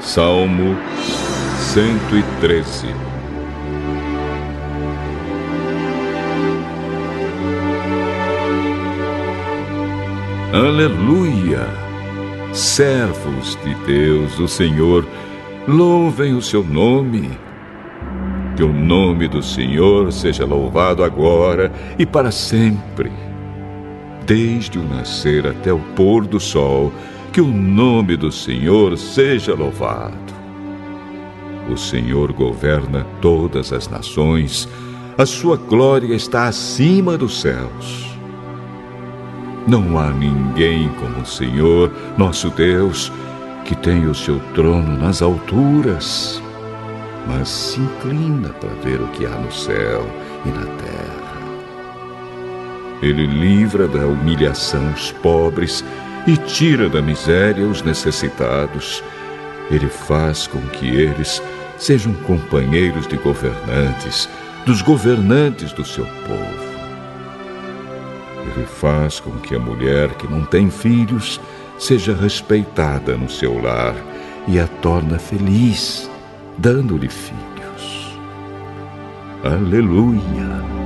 Salmo 113 Aleluia! Servos de Deus, o Senhor, louvem o seu nome. Que o nome do Senhor seja louvado agora e para sempre. Desde o nascer até o pôr do sol, que o nome do Senhor seja louvado. O Senhor governa todas as nações, a sua glória está acima dos céus. Não há ninguém como o Senhor, nosso Deus, que tem o seu trono nas alturas, mas se inclina para ver o que há no céu e na terra. Ele livra da humilhação os pobres e tira da miséria os necessitados. Ele faz com que eles sejam companheiros de governantes, dos governantes do seu povo. Ele faz com que a mulher que não tem filhos seja respeitada no seu lar e a torna feliz, dando-lhe filhos. Aleluia!